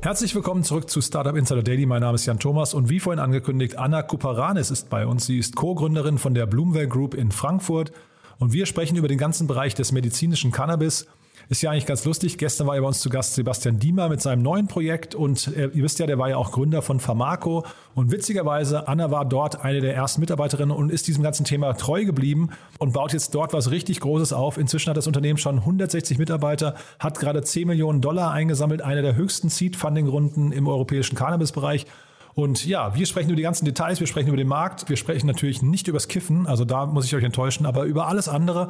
Herzlich willkommen zurück zu Startup Insider Daily. Mein Name ist Jan Thomas und wie vorhin angekündigt, Anna Kuparanis ist bei uns. Sie ist Co-Gründerin von der Bloomwell Group in Frankfurt und wir sprechen über den ganzen Bereich des medizinischen Cannabis. Ist ja eigentlich ganz lustig. Gestern war ja bei uns zu Gast Sebastian Diemer mit seinem neuen Projekt und äh, ihr wisst ja, der war ja auch Gründer von Pharmaco und witzigerweise, Anna war dort eine der ersten Mitarbeiterinnen und ist diesem ganzen Thema treu geblieben und baut jetzt dort was richtig Großes auf. Inzwischen hat das Unternehmen schon 160 Mitarbeiter, hat gerade 10 Millionen Dollar eingesammelt, eine der höchsten Seed-Funding-Runden im europäischen Cannabis-Bereich. Und ja, wir sprechen über die ganzen Details, wir sprechen über den Markt, wir sprechen natürlich nicht übers Kiffen, also da muss ich euch enttäuschen, aber über alles andere.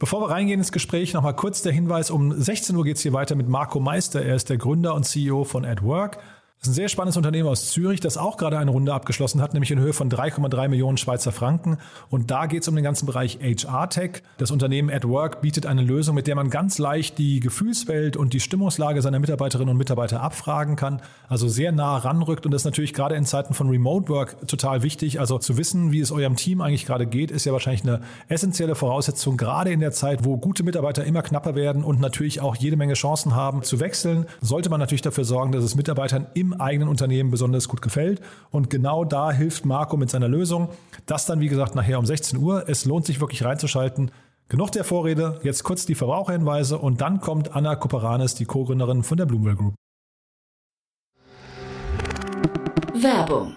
Bevor wir reingehen ins Gespräch, nochmal kurz der Hinweis, um 16 Uhr geht es hier weiter mit Marco Meister. Er ist der Gründer und CEO von AdWork. Das ist ein sehr spannendes Unternehmen aus Zürich, das auch gerade eine Runde abgeschlossen hat, nämlich in Höhe von 3,3 Millionen Schweizer Franken. Und da geht es um den ganzen Bereich HR-Tech. Das Unternehmen AdWork bietet eine Lösung, mit der man ganz leicht die Gefühlswelt und die Stimmungslage seiner Mitarbeiterinnen und Mitarbeiter abfragen kann. Also sehr nah ranrückt. Und das ist natürlich gerade in Zeiten von Remote Work total wichtig. Also zu wissen, wie es eurem Team eigentlich gerade geht, ist ja wahrscheinlich eine essentielle Voraussetzung, gerade in der Zeit, wo gute Mitarbeiter immer knapper werden und natürlich auch jede Menge Chancen haben zu wechseln, sollte man natürlich dafür sorgen, dass es Mitarbeitern im eigenen Unternehmen besonders gut gefällt. Und genau da hilft Marco mit seiner Lösung. Das dann, wie gesagt, nachher um 16 Uhr. Es lohnt sich wirklich reinzuschalten. Genug der Vorrede, jetzt kurz die Verbraucherhinweise und dann kommt Anna Koperanes, die Co-Gründerin von der Bloomwell Group. Werbung.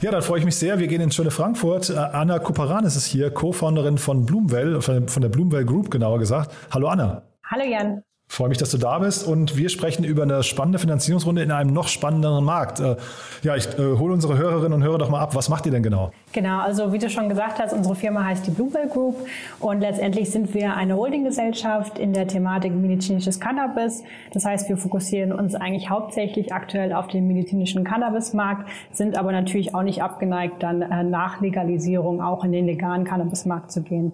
Ja, dann freue ich mich sehr. Wir gehen ins schöne Frankfurt. Äh, Anna Kuparanis ist hier, Co-Founderin von Bloomwell, von der Bloomwell Group genauer gesagt. Hallo Anna. Hallo Jan. Freue mich, dass du da bist und wir sprechen über eine spannende Finanzierungsrunde in einem noch spannenderen Markt. Äh, ja, ich äh, hole unsere Hörerinnen und Hörer doch mal ab. Was macht ihr denn genau? Genau, also wie du schon gesagt hast, unsere Firma heißt die Bluebell Group und letztendlich sind wir eine Holdinggesellschaft in der Thematik medizinisches Cannabis. Das heißt, wir fokussieren uns eigentlich hauptsächlich aktuell auf den medizinischen Cannabismarkt, sind aber natürlich auch nicht abgeneigt, dann äh, nach Legalisierung auch in den legalen Cannabismarkt zu gehen.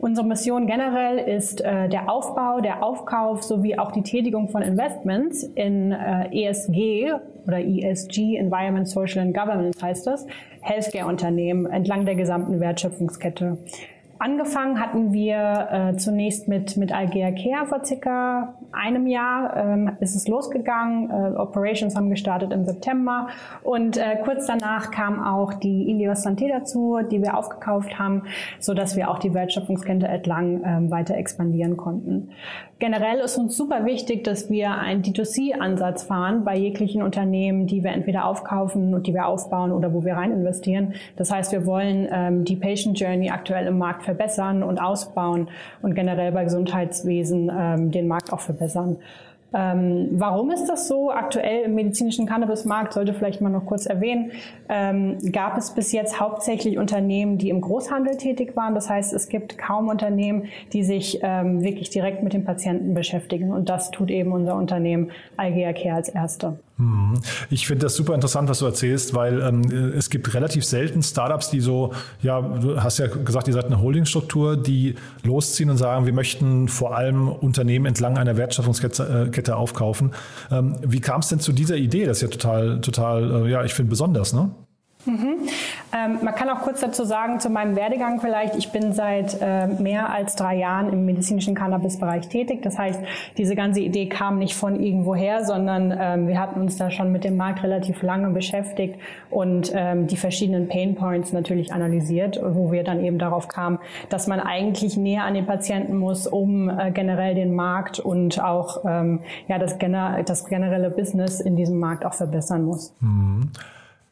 Unsere Mission generell ist äh, der Aufbau, der Aufkauf sowie auch die Tätigung von Investments in äh, ESG oder ESG, Environment, Social and Governance heißt das, Healthcare-Unternehmen entlang der gesamten Wertschöpfungskette. Angefangen hatten wir äh, zunächst mit, mit Algea Care vor circa einem Jahr. Ähm, ist es losgegangen. Äh, Operations haben gestartet im September. Und äh, kurz danach kam auch die Ilios Santé dazu, die wir aufgekauft haben, so dass wir auch die Wertschöpfungskette entlang ähm, weiter expandieren konnten. Generell ist uns super wichtig, dass wir einen D2C-Ansatz fahren bei jeglichen Unternehmen, die wir entweder aufkaufen und die wir aufbauen oder wo wir rein investieren. Das heißt, wir wollen ähm, die Patient Journey aktuell im Markt verbessern und ausbauen und generell bei Gesundheitswesen ähm, den Markt auch verbessern. Ähm, warum ist das so? Aktuell im medizinischen Cannabismarkt, sollte vielleicht mal noch kurz erwähnen, ähm, gab es bis jetzt hauptsächlich Unternehmen, die im Großhandel tätig waren. Das heißt, es gibt kaum Unternehmen, die sich ähm, wirklich direkt mit den Patienten beschäftigen. Und das tut eben unser Unternehmen Algea Care als Erste. Mhm. Ich finde das super interessant, was du erzählst, weil ähm, es gibt relativ selten Startups, die so, ja, du hast ja gesagt, ihr seid eine Holdingstruktur, die losziehen und sagen, wir möchten vor allem Unternehmen entlang einer Wertschöpfungskette äh, aufkaufen. Ähm, wie kam es denn zu dieser Idee? Das ist ja total, total, äh, ja, ich finde besonders, ne? Mhm. Ähm, man kann auch kurz dazu sagen, zu meinem Werdegang vielleicht, ich bin seit äh, mehr als drei Jahren im medizinischen Cannabis-Bereich tätig. Das heißt, diese ganze Idee kam nicht von irgendwoher, sondern ähm, wir hatten uns da schon mit dem Markt relativ lange beschäftigt und ähm, die verschiedenen Pain Points natürlich analysiert, wo wir dann eben darauf kamen, dass man eigentlich näher an den Patienten muss, um äh, generell den Markt und auch ähm, ja, das, gener das generelle Business in diesem Markt auch verbessern muss. Mhm.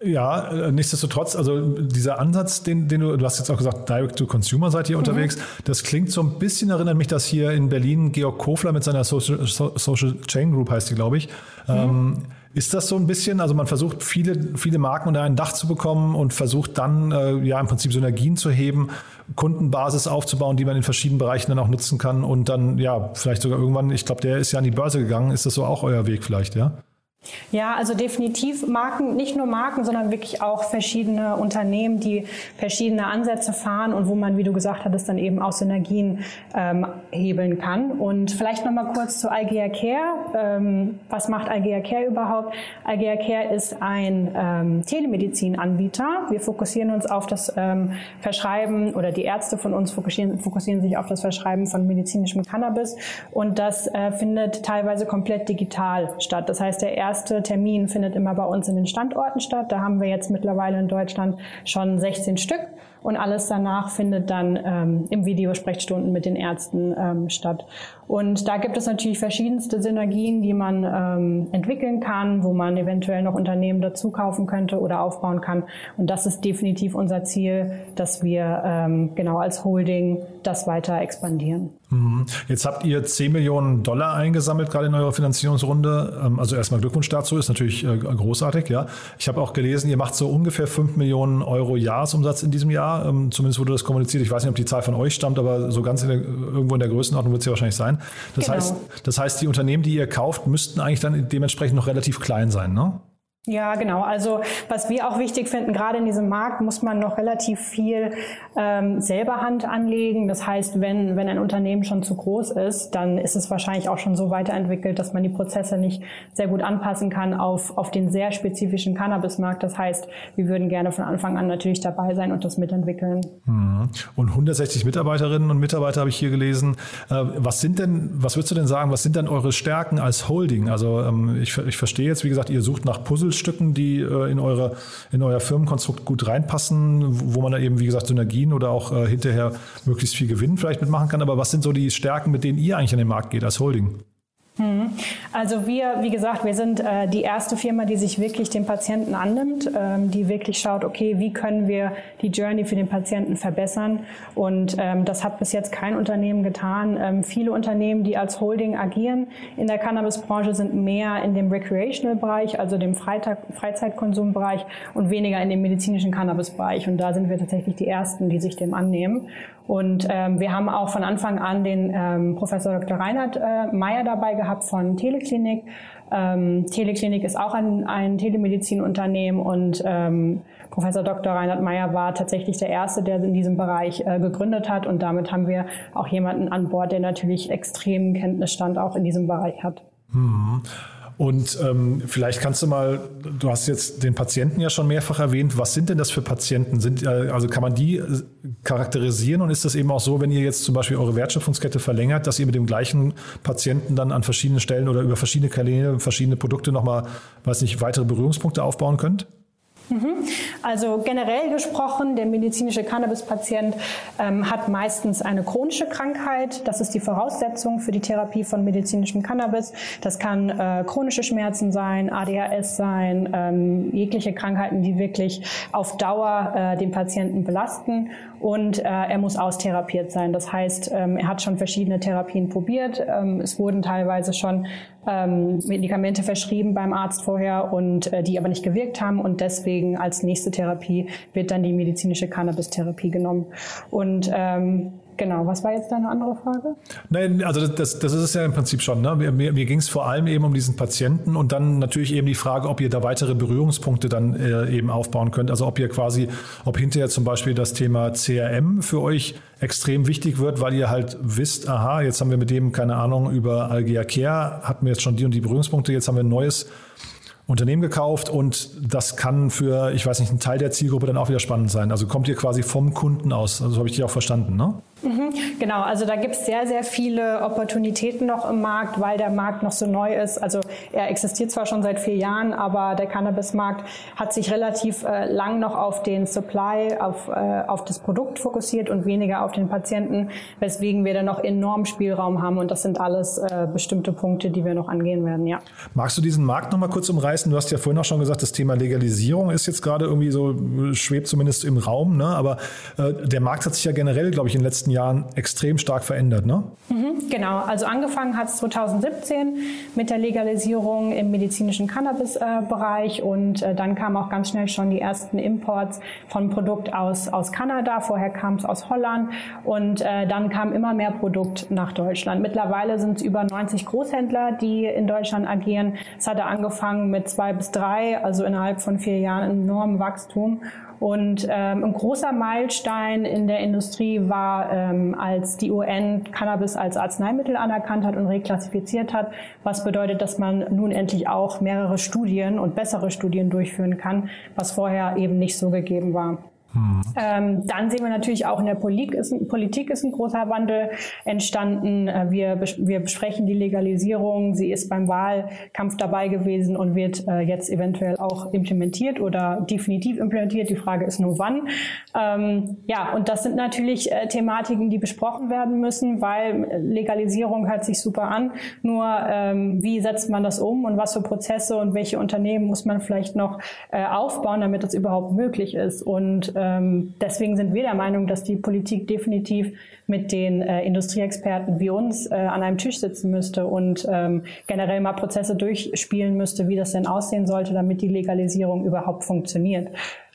Ja, äh, nichtsdestotrotz, also dieser Ansatz, den, den du, du hast jetzt auch gesagt, Direct-to-Consumer seid ihr mhm. unterwegs, das klingt so ein bisschen, erinnert mich, dass hier in Berlin Georg Kofler mit seiner Social, Social Chain Group heißt die, glaube ich, mhm. ähm, ist das so ein bisschen, also man versucht viele, viele Marken unter ein Dach zu bekommen und versucht dann äh, ja im Prinzip Synergien zu heben, Kundenbasis aufzubauen, die man in verschiedenen Bereichen dann auch nutzen kann und dann ja vielleicht sogar irgendwann, ich glaube, der ist ja an die Börse gegangen, ist das so auch euer Weg vielleicht, ja? Ja, also definitiv Marken, nicht nur Marken, sondern wirklich auch verschiedene Unternehmen, die verschiedene Ansätze fahren und wo man, wie du gesagt hattest, dann eben auch Synergien ähm, hebeln kann. Und vielleicht nochmal kurz zu Algea Care. Ähm, was macht Algea Care überhaupt? Algea Care ist ein ähm, Telemedizinanbieter. Wir fokussieren uns auf das ähm, Verschreiben oder die Ärzte von uns fokussieren, fokussieren sich auf das Verschreiben von medizinischem Cannabis und das äh, findet teilweise komplett digital statt. Das heißt, der erste Termin findet immer bei uns in den Standorten statt. Da haben wir jetzt mittlerweile in Deutschland schon 16 Stück und alles danach findet dann ähm, im Videosprechstunden mit den Ärzten ähm, statt. Und da gibt es natürlich verschiedenste Synergien, die man ähm, entwickeln kann, wo man eventuell noch Unternehmen dazu kaufen könnte oder aufbauen kann. Und das ist definitiv unser Ziel, dass wir ähm, genau als Holding das weiter expandieren. Mhm. Jetzt habt ihr 10 Millionen Dollar eingesammelt, gerade in eurer Finanzierungsrunde. Ähm, also erstmal Glückwunsch dazu, ist natürlich äh, großartig. Ja, Ich habe auch gelesen, ihr macht so ungefähr 5 Millionen Euro Jahresumsatz in diesem Jahr. Ähm, zumindest wurde das kommuniziert. Ich weiß nicht, ob die Zahl von euch stammt, aber so ganz in der, irgendwo in der Größenordnung wird es ja wahrscheinlich sein. Das, genau. heißt, das heißt, die Unternehmen, die ihr kauft, müssten eigentlich dann dementsprechend noch relativ klein sein, ne? Ja, genau. Also was wir auch wichtig finden, gerade in diesem Markt muss man noch relativ viel ähm, selber Hand anlegen. Das heißt, wenn, wenn ein Unternehmen schon zu groß ist, dann ist es wahrscheinlich auch schon so weiterentwickelt, dass man die Prozesse nicht sehr gut anpassen kann auf, auf den sehr spezifischen Cannabismarkt. Das heißt, wir würden gerne von Anfang an natürlich dabei sein und das mitentwickeln. Mhm. Und 160 Mitarbeiterinnen und Mitarbeiter habe ich hier gelesen. Äh, was sind denn, was würdest du denn sagen, was sind denn eure Stärken als Holding? Also ähm, ich, ich verstehe jetzt, wie gesagt, ihr sucht nach Puzzles Stücken, die äh, in, eure, in euer Firmenkonstrukt gut reinpassen, wo man da eben, wie gesagt, Synergien oder auch äh, hinterher möglichst viel Gewinn vielleicht mitmachen kann. Aber was sind so die Stärken, mit denen ihr eigentlich an den Markt geht als Holding? Mhm. Also wir, wie gesagt, wir sind äh, die erste Firma, die sich wirklich dem Patienten annimmt, ähm, die wirklich schaut, okay, wie können wir die Journey für den Patienten verbessern. Und ähm, das hat bis jetzt kein Unternehmen getan. Ähm, viele Unternehmen, die als Holding agieren in der Cannabisbranche, sind mehr in dem Recreational-Bereich, also dem Freitag, Freizeitkonsumbereich und weniger in dem medizinischen Cannabis-Bereich. Und da sind wir tatsächlich die Ersten, die sich dem annehmen. Und ähm, wir haben auch von Anfang an den ähm, Professor Dr. Reinhard äh, Meyer dabei gehabt von Teleklinik. Ähm, Teleklinik ist auch ein, ein Telemedizinunternehmen und ähm, Professor Dr. Reinhard Meyer war tatsächlich der Erste, der in diesem Bereich äh, gegründet hat und damit haben wir auch jemanden an Bord, der natürlich extremen Kenntnisstand auch in diesem Bereich hat. Mhm. Und ähm, vielleicht kannst du mal, du hast jetzt den Patienten ja schon mehrfach erwähnt. Was sind denn das für Patienten? Sind, äh, also kann man die äh, charakterisieren und ist das eben auch so, wenn ihr jetzt zum Beispiel eure Wertschöpfungskette verlängert, dass ihr mit dem gleichen Patienten dann an verschiedenen Stellen oder über verschiedene Kanäle, verschiedene Produkte nochmal, weiß nicht, weitere Berührungspunkte aufbauen könnt? Mhm. Also generell gesprochen, der medizinische Cannabis-Patient ähm, hat meistens eine chronische Krankheit. Das ist die Voraussetzung für die Therapie von medizinischem Cannabis. Das kann äh, chronische Schmerzen sein, ADHS sein, ähm, jegliche Krankheiten, die wirklich auf Dauer äh, den Patienten belasten. Und äh, er muss austherapiert sein. Das heißt, ähm, er hat schon verschiedene Therapien probiert. Ähm, es wurden teilweise schon ähm, Medikamente verschrieben beim Arzt vorher und äh, die aber nicht gewirkt haben und deswegen als nächste Therapie wird dann die medizinische Cannabis-Therapie genommen. Und ähm, Genau, was war jetzt deine andere Frage? Nein, also das, das ist es ja im Prinzip schon. Ne? Mir, mir, mir ging es vor allem eben um diesen Patienten und dann natürlich eben die Frage, ob ihr da weitere Berührungspunkte dann äh, eben aufbauen könnt. Also ob ihr quasi, ob hinterher zum Beispiel das Thema CRM für euch extrem wichtig wird, weil ihr halt wisst, aha, jetzt haben wir mit dem, keine Ahnung, über Algea Care, hatten wir jetzt schon die und die Berührungspunkte, jetzt haben wir ein neues Unternehmen gekauft und das kann für, ich weiß nicht, einen Teil der Zielgruppe dann auch wieder spannend sein. Also kommt ihr quasi vom Kunden aus. Also habe ich dich auch verstanden, ne? Mhm, genau, also da gibt es sehr, sehr viele Opportunitäten noch im Markt, weil der Markt noch so neu ist. Also er existiert zwar schon seit vier Jahren, aber der Cannabis-Markt hat sich relativ äh, lang noch auf den Supply, auf, äh, auf das Produkt fokussiert und weniger auf den Patienten, weswegen wir da noch enorm Spielraum haben und das sind alles äh, bestimmte Punkte, die wir noch angehen werden, ja. Magst du diesen Markt noch mal kurz umreißen? Du hast ja vorhin auch schon gesagt, das Thema Legalisierung ist jetzt gerade irgendwie so, schwebt zumindest im Raum, ne? aber äh, der Markt hat sich ja generell, glaube ich, in den letzten letzten Jahren extrem stark verändert, ne? Mhm, genau, also angefangen hat es 2017 mit der Legalisierung im medizinischen Cannabis-Bereich und äh, dann kamen auch ganz schnell schon die ersten Imports von Produkt aus, aus Kanada, vorher kam es aus Holland und äh, dann kam immer mehr Produkt nach Deutschland. Mittlerweile sind es über 90 Großhändler, die in Deutschland agieren. Es hatte angefangen mit zwei bis drei, also innerhalb von vier Jahren enormem Wachstum. Und ähm, ein großer Meilenstein in der Industrie war, ähm, als die UN Cannabis als Arzneimittel anerkannt hat und reklassifiziert hat, was bedeutet, dass man nun endlich auch mehrere Studien und bessere Studien durchführen kann, was vorher eben nicht so gegeben war. Mhm. Ähm, dann sehen wir natürlich auch in der Politik ist, Politik ist ein großer Wandel entstanden. Äh, wir, wir besprechen die Legalisierung. Sie ist beim Wahlkampf dabei gewesen und wird äh, jetzt eventuell auch implementiert oder definitiv implementiert. Die Frage ist nur wann. Ähm, ja, und das sind natürlich äh, Thematiken, die besprochen werden müssen, weil Legalisierung hört sich super an. Nur ähm, wie setzt man das um und was für Prozesse und welche Unternehmen muss man vielleicht noch äh, aufbauen, damit das überhaupt möglich ist. Und ähm, deswegen sind wir der Meinung, dass die Politik definitiv mit den äh, Industrieexperten wie uns äh, an einem Tisch sitzen müsste und ähm, generell mal Prozesse durchspielen müsste, wie das denn aussehen sollte, damit die Legalisierung überhaupt funktioniert.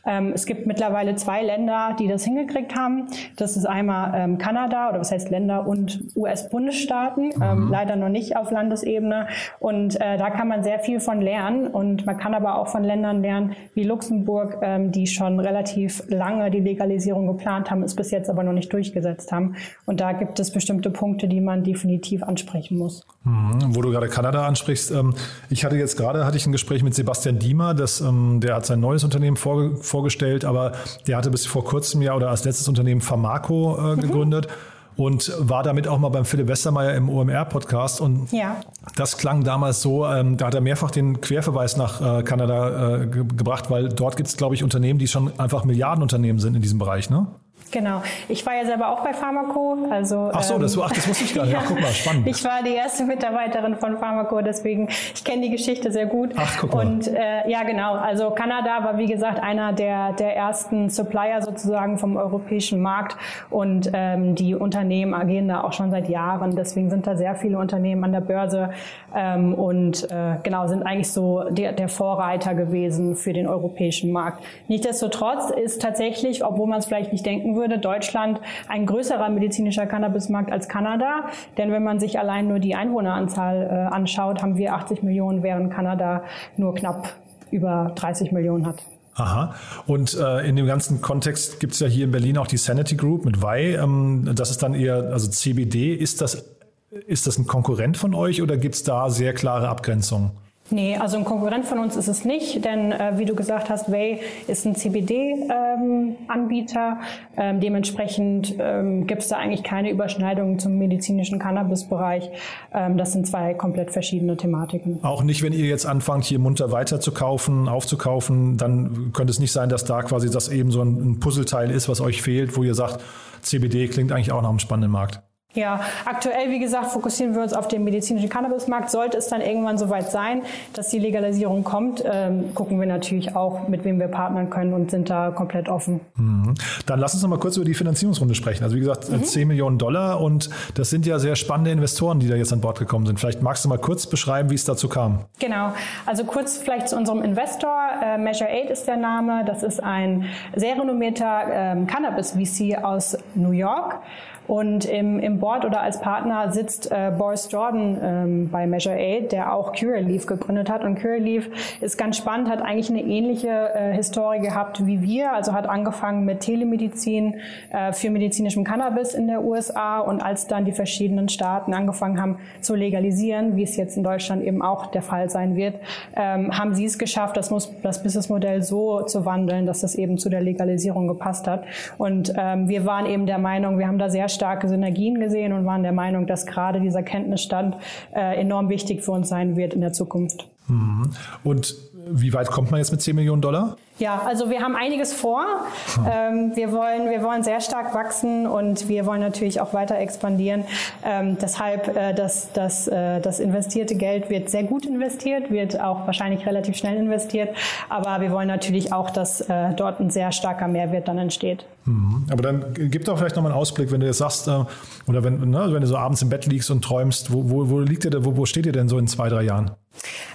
Ähm, es gibt mittlerweile zwei Länder, die das hingekriegt haben. Das ist einmal ähm, Kanada oder was heißt Länder und US-Bundesstaaten, ähm, mhm. leider noch nicht auf Landesebene. Und äh, da kann man sehr viel von lernen. Und man kann aber auch von Ländern lernen wie Luxemburg, ähm, die schon relativ lange die Legalisierung geplant haben, es bis jetzt aber noch nicht durchgesetzt haben. Und da gibt es bestimmte Punkte, die man definitiv ansprechen muss. Mhm. Wo du gerade Kanada ansprichst, ähm, ich hatte jetzt gerade hatte ich ein Gespräch mit Sebastian Diemer, das, ähm, der hat sein neues Unternehmen vorge vorgestellt, aber der hatte bis vor kurzem ja oder als letztes Unternehmen Pharmaco äh, mhm. gegründet. Mhm und war damit auch mal beim Philipp Westermeier im OMR-Podcast. Und ja. das klang damals so, ähm, da hat er mehrfach den Querverweis nach äh, Kanada äh, ge gebracht, weil dort gibt es, glaube ich, Unternehmen, die schon einfach Milliardenunternehmen sind in diesem Bereich. Ne? Genau. Ich war ja selber auch bei Pharmaco. Also, ach so, das, ach, das wusste ich gar nicht. ach, guck mal, spannend. Ich war die erste Mitarbeiterin von Pharmaco, deswegen, ich kenne die Geschichte sehr gut. Ach, guck mal. Und äh, ja, genau. Also Kanada war, wie gesagt, einer der, der ersten Supplier sozusagen vom europäischen Markt. Und ähm, die Unternehmen agieren da auch schon seit Jahren. Deswegen sind da sehr viele Unternehmen an der Börse ähm, und äh, genau, sind eigentlich so der, der Vorreiter gewesen für den europäischen Markt. Nichtsdestotrotz ist tatsächlich, obwohl man es vielleicht nicht denken würde, würde Deutschland ein größerer medizinischer Cannabismarkt als Kanada. Denn wenn man sich allein nur die Einwohneranzahl äh, anschaut, haben wir 80 Millionen, während Kanada nur knapp über 30 Millionen hat. Aha. Und äh, in dem ganzen Kontext gibt es ja hier in Berlin auch die Sanity Group mit Wei. Ähm, das ist dann eher, also CBD, ist das, ist das ein Konkurrent von euch oder gibt es da sehr klare Abgrenzungen? Nee, also ein Konkurrent von uns ist es nicht, denn äh, wie du gesagt hast, Way ist ein CBD-Anbieter. Ähm, ähm, dementsprechend ähm, gibt es da eigentlich keine Überschneidungen zum medizinischen Cannabis-Bereich. Ähm, das sind zwei komplett verschiedene Thematiken. Auch nicht, wenn ihr jetzt anfangt, hier munter weiter zu kaufen, aufzukaufen, dann könnte es nicht sein, dass da quasi das eben so ein, ein Puzzleteil ist, was euch fehlt, wo ihr sagt, CBD klingt eigentlich auch nach einem spannenden Markt. Ja, aktuell, wie gesagt, fokussieren wir uns auf den medizinischen Cannabismarkt. Sollte es dann irgendwann soweit sein, dass die Legalisierung kommt, ähm, gucken wir natürlich auch, mit wem wir partnern können und sind da komplett offen. Mhm. Dann lass uns noch mal kurz über die Finanzierungsrunde sprechen. Also wie gesagt, mhm. 10 Millionen Dollar und das sind ja sehr spannende Investoren, die da jetzt an Bord gekommen sind. Vielleicht magst du mal kurz beschreiben, wie es dazu kam. Genau, also kurz vielleicht zu unserem Investor. Äh, Measure 8 ist der Name. Das ist ein sehr renommierter ähm, Cannabis-VC aus New York. Und im, im Board oder als Partner sitzt äh, Boris Jordan ähm, bei Measure 8, der auch Curaleaf gegründet hat. Und Curaleaf ist ganz spannend, hat eigentlich eine ähnliche äh, Historie gehabt wie wir. Also hat angefangen mit Telemedizin äh, für medizinischem Cannabis in der USA. Und als dann die verschiedenen Staaten angefangen haben zu legalisieren, wie es jetzt in Deutschland eben auch der Fall sein wird, ähm, haben sie es geschafft, das, muss, das Businessmodell so zu wandeln, dass das eben zu der Legalisierung gepasst hat. Und ähm, wir waren eben der Meinung, wir haben da sehr starke Synergien gesehen und waren der Meinung, dass gerade dieser Kenntnisstand äh, enorm wichtig für uns sein wird in der Zukunft. Mhm. Und wie weit kommt man jetzt mit 10 Millionen Dollar? Ja, also wir haben einiges vor. Ähm, wir, wollen, wir wollen sehr stark wachsen und wir wollen natürlich auch weiter expandieren. Ähm, deshalb äh, das, das, äh, das investierte Geld wird sehr gut investiert, wird auch wahrscheinlich relativ schnell investiert. Aber wir wollen natürlich auch, dass äh, dort ein sehr starker Mehrwert dann entsteht. Mhm. Aber dann gib doch vielleicht nochmal einen Ausblick, wenn du jetzt sagst, äh, oder wenn, ne, wenn du so abends im Bett liegst und träumst, wo, wo, wo liegt ihr, wo, wo steht ihr denn so in zwei, drei Jahren?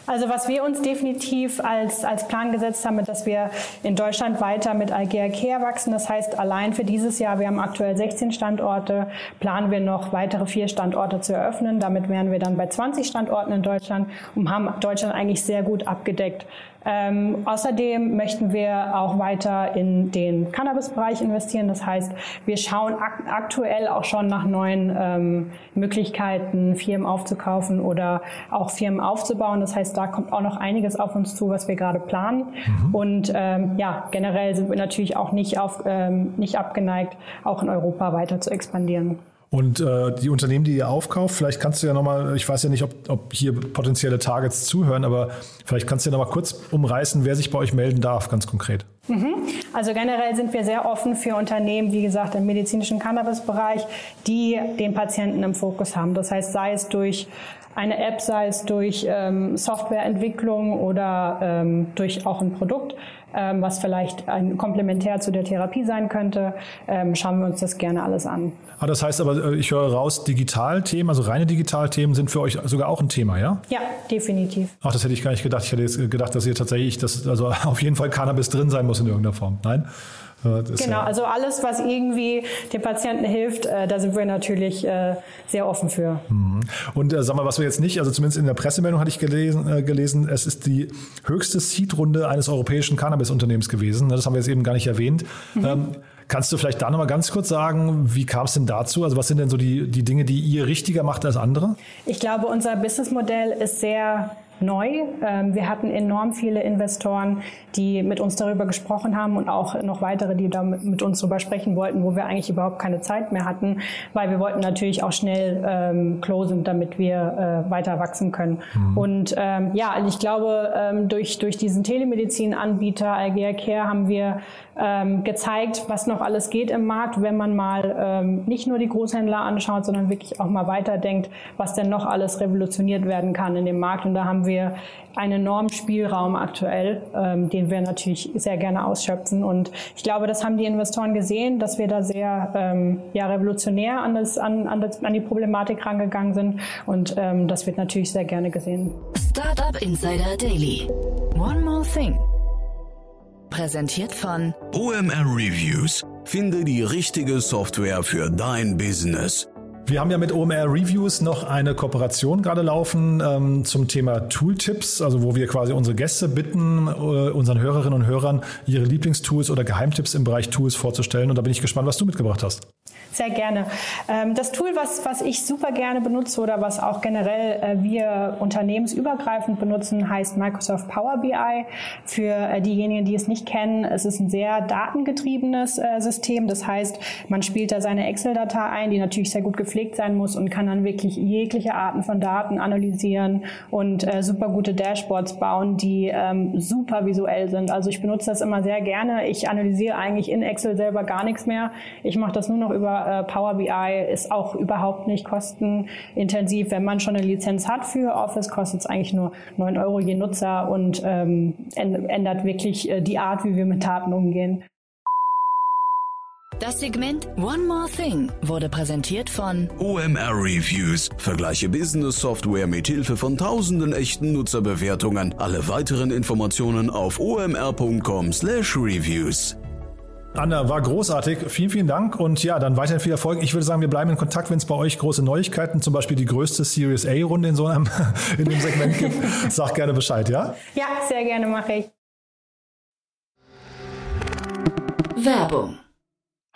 Also was wir uns definitiv als, als Plan gesetzt haben, dass wir in Deutschland weiter mit Algea Care wachsen. Das heißt, allein für dieses Jahr, wir haben aktuell 16 Standorte, planen wir noch weitere vier Standorte zu eröffnen. Damit wären wir dann bei 20 Standorten in Deutschland und haben Deutschland eigentlich sehr gut abgedeckt. Ähm, außerdem möchten wir auch weiter in den Cannabis-Bereich investieren. Das heißt, wir schauen ak aktuell auch schon nach neuen ähm, Möglichkeiten, Firmen aufzukaufen oder auch Firmen aufzubauen. Das heißt, da kommt auch noch einiges auf uns zu, was wir gerade planen. Mhm. Und ähm, ja, generell sind wir natürlich auch nicht, auf, ähm, nicht abgeneigt, auch in Europa weiter zu expandieren. Und äh, die Unternehmen, die ihr aufkauft, vielleicht kannst du ja nochmal, ich weiß ja nicht, ob, ob hier potenzielle Targets zuhören, aber vielleicht kannst du ja nochmal kurz umreißen, wer sich bei euch melden darf, ganz konkret. Mhm. Also generell sind wir sehr offen für Unternehmen, wie gesagt, im medizinischen Cannabis-Bereich, die den Patienten im Fokus haben. Das heißt, sei es durch eine App, sei es durch ähm, Softwareentwicklung oder ähm, durch auch ein Produkt, ähm, was vielleicht ein Komplementär zu der Therapie sein könnte, ähm, schauen wir uns das gerne alles an. Ah, das heißt aber, äh, ich höre raus, Digitalthemen, also reine Digitalthemen sind für euch sogar auch ein Thema, ja? Ja, definitiv. Ach, das hätte ich gar nicht gedacht. Ich hätte jetzt gedacht, dass ihr tatsächlich, dass also auf jeden Fall Cannabis drin sein muss in irgendeiner Form. Nein? Genau, also alles, was irgendwie dem Patienten hilft, äh, da sind wir natürlich äh, sehr offen für. Mhm. Und äh, sag mal, was wir jetzt nicht, also zumindest in der Pressemeldung hatte ich gelesen, äh, gelesen es ist die höchste Seed-Runde eines europäischen Cannabis-Unternehmens gewesen. Ne, das haben wir jetzt eben gar nicht erwähnt. Mhm. Ähm, kannst du vielleicht da nochmal ganz kurz sagen, wie kam es denn dazu? Also was sind denn so die, die Dinge, die ihr richtiger macht als andere? Ich glaube, unser Businessmodell ist sehr neu. Ähm, wir hatten enorm viele Investoren, die mit uns darüber gesprochen haben und auch noch weitere, die da mit uns darüber sprechen wollten, wo wir eigentlich überhaupt keine Zeit mehr hatten, weil wir wollten natürlich auch schnell ähm, closen, damit wir äh, weiter wachsen können. Mhm. Und ähm, ja, ich glaube, ähm, durch, durch diesen Telemedizin-Anbieter Algea Care haben wir ähm, gezeigt, was noch alles geht im Markt, wenn man mal ähm, nicht nur die Großhändler anschaut, sondern wirklich auch mal weiterdenkt, was denn noch alles revolutioniert werden kann in dem Markt. Und da haben wir einen enormen Spielraum aktuell, ähm, den wir natürlich sehr gerne ausschöpfen. Und ich glaube, das haben die Investoren gesehen, dass wir da sehr ähm, ja, revolutionär an, das, an, an, das, an die Problematik rangegangen sind. Und ähm, das wird natürlich sehr gerne gesehen. Startup Insider Daily. One more thing. Präsentiert von OMR Reviews. Finde die richtige Software für dein Business. Wir haben ja mit OMR Reviews noch eine Kooperation gerade laufen ähm, zum Thema Tooltips, also wo wir quasi unsere Gäste bitten, äh, unseren Hörerinnen und Hörern ihre Lieblingstools oder Geheimtipps im Bereich Tools vorzustellen. Und da bin ich gespannt, was du mitgebracht hast. Sehr gerne. Ähm, das Tool, was, was ich super gerne benutze oder was auch generell äh, wir unternehmensübergreifend benutzen, heißt Microsoft Power BI. Für äh, diejenigen, die es nicht kennen, es ist ein sehr datengetriebenes äh, System. Das heißt, man spielt da seine Excel-Datei ein, die natürlich sehr gut gepflegt sein muss und kann dann wirklich jegliche Arten von Daten analysieren und super gute Dashboards bauen, die ähm, super visuell sind. Also ich benutze das immer sehr gerne. Ich analysiere eigentlich in Excel selber gar nichts mehr. Ich mache das nur noch über äh, Power BI ist auch überhaupt nicht kostenintensiv. Wenn man schon eine Lizenz hat für Office, kostet es eigentlich nur 9 Euro je Nutzer und ähm, ändert wirklich äh, die Art, wie wir mit Daten umgehen. Das Segment One More Thing wurde präsentiert von OMR Reviews. Vergleiche Business Software mit Hilfe von tausenden echten Nutzerbewertungen. Alle weiteren Informationen auf omr.com/reviews. Anna, war großartig. Vielen, vielen Dank und ja, dann weiterhin viel Erfolg. Ich würde sagen, wir bleiben in Kontakt, wenn es bei euch große Neuigkeiten, zum Beispiel die größte Series A-Runde in so einem in dem Segment gibt. Sag gerne Bescheid, ja? Ja, sehr gerne mache ich. Werbung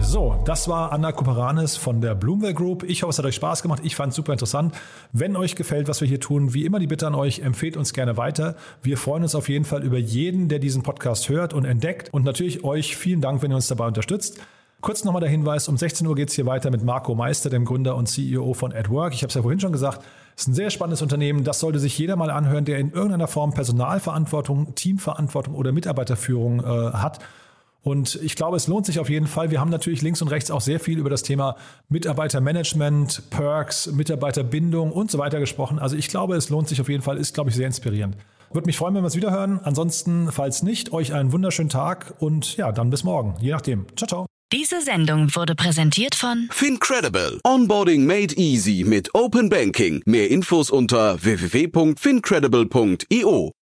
So, das war Anna Kuperanis von der Bloomwell Group. Ich hoffe, es hat euch Spaß gemacht. Ich fand es super interessant. Wenn euch gefällt, was wir hier tun, wie immer die Bitte an euch, empfehlt uns gerne weiter. Wir freuen uns auf jeden Fall über jeden, der diesen Podcast hört und entdeckt. Und natürlich euch vielen Dank, wenn ihr uns dabei unterstützt. Kurz nochmal der Hinweis, um 16 Uhr geht es hier weiter mit Marco Meister, dem Gründer und CEO von AdWork. Ich habe es ja vorhin schon gesagt, es ist ein sehr spannendes Unternehmen. Das sollte sich jeder mal anhören, der in irgendeiner Form Personalverantwortung, Teamverantwortung oder Mitarbeiterführung äh, hat. Und ich glaube, es lohnt sich auf jeden Fall. Wir haben natürlich links und rechts auch sehr viel über das Thema Mitarbeitermanagement, Perks, Mitarbeiterbindung und so weiter gesprochen. Also ich glaube, es lohnt sich auf jeden Fall, ist, glaube ich, sehr inspirierend. Würde mich freuen, wenn wir es wieder hören. Ansonsten, falls nicht, euch einen wunderschönen Tag und ja, dann bis morgen. Je nachdem. Ciao, ciao. Diese Sendung wurde präsentiert von Fincredible. Onboarding made easy mit Open Banking. Mehr Infos unter www.fincredible.io.